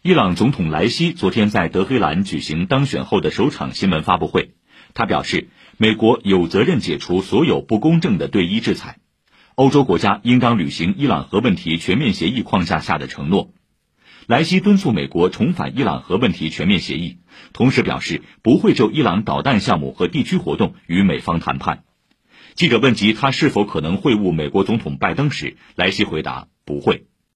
伊朗总统莱西昨天在德黑兰举行当选后的首场新闻发布会，他表示，美国有责任解除所有不公正的对伊制裁，欧洲国家应当履行伊朗核问题全面协议框架下的承诺。莱西敦促美国重返伊朗核问题全面协议，同时表示不会就伊朗导弹项目和地区活动与美方谈判。记者问及他是否可能会晤美国总统拜登时，莱西回答不会。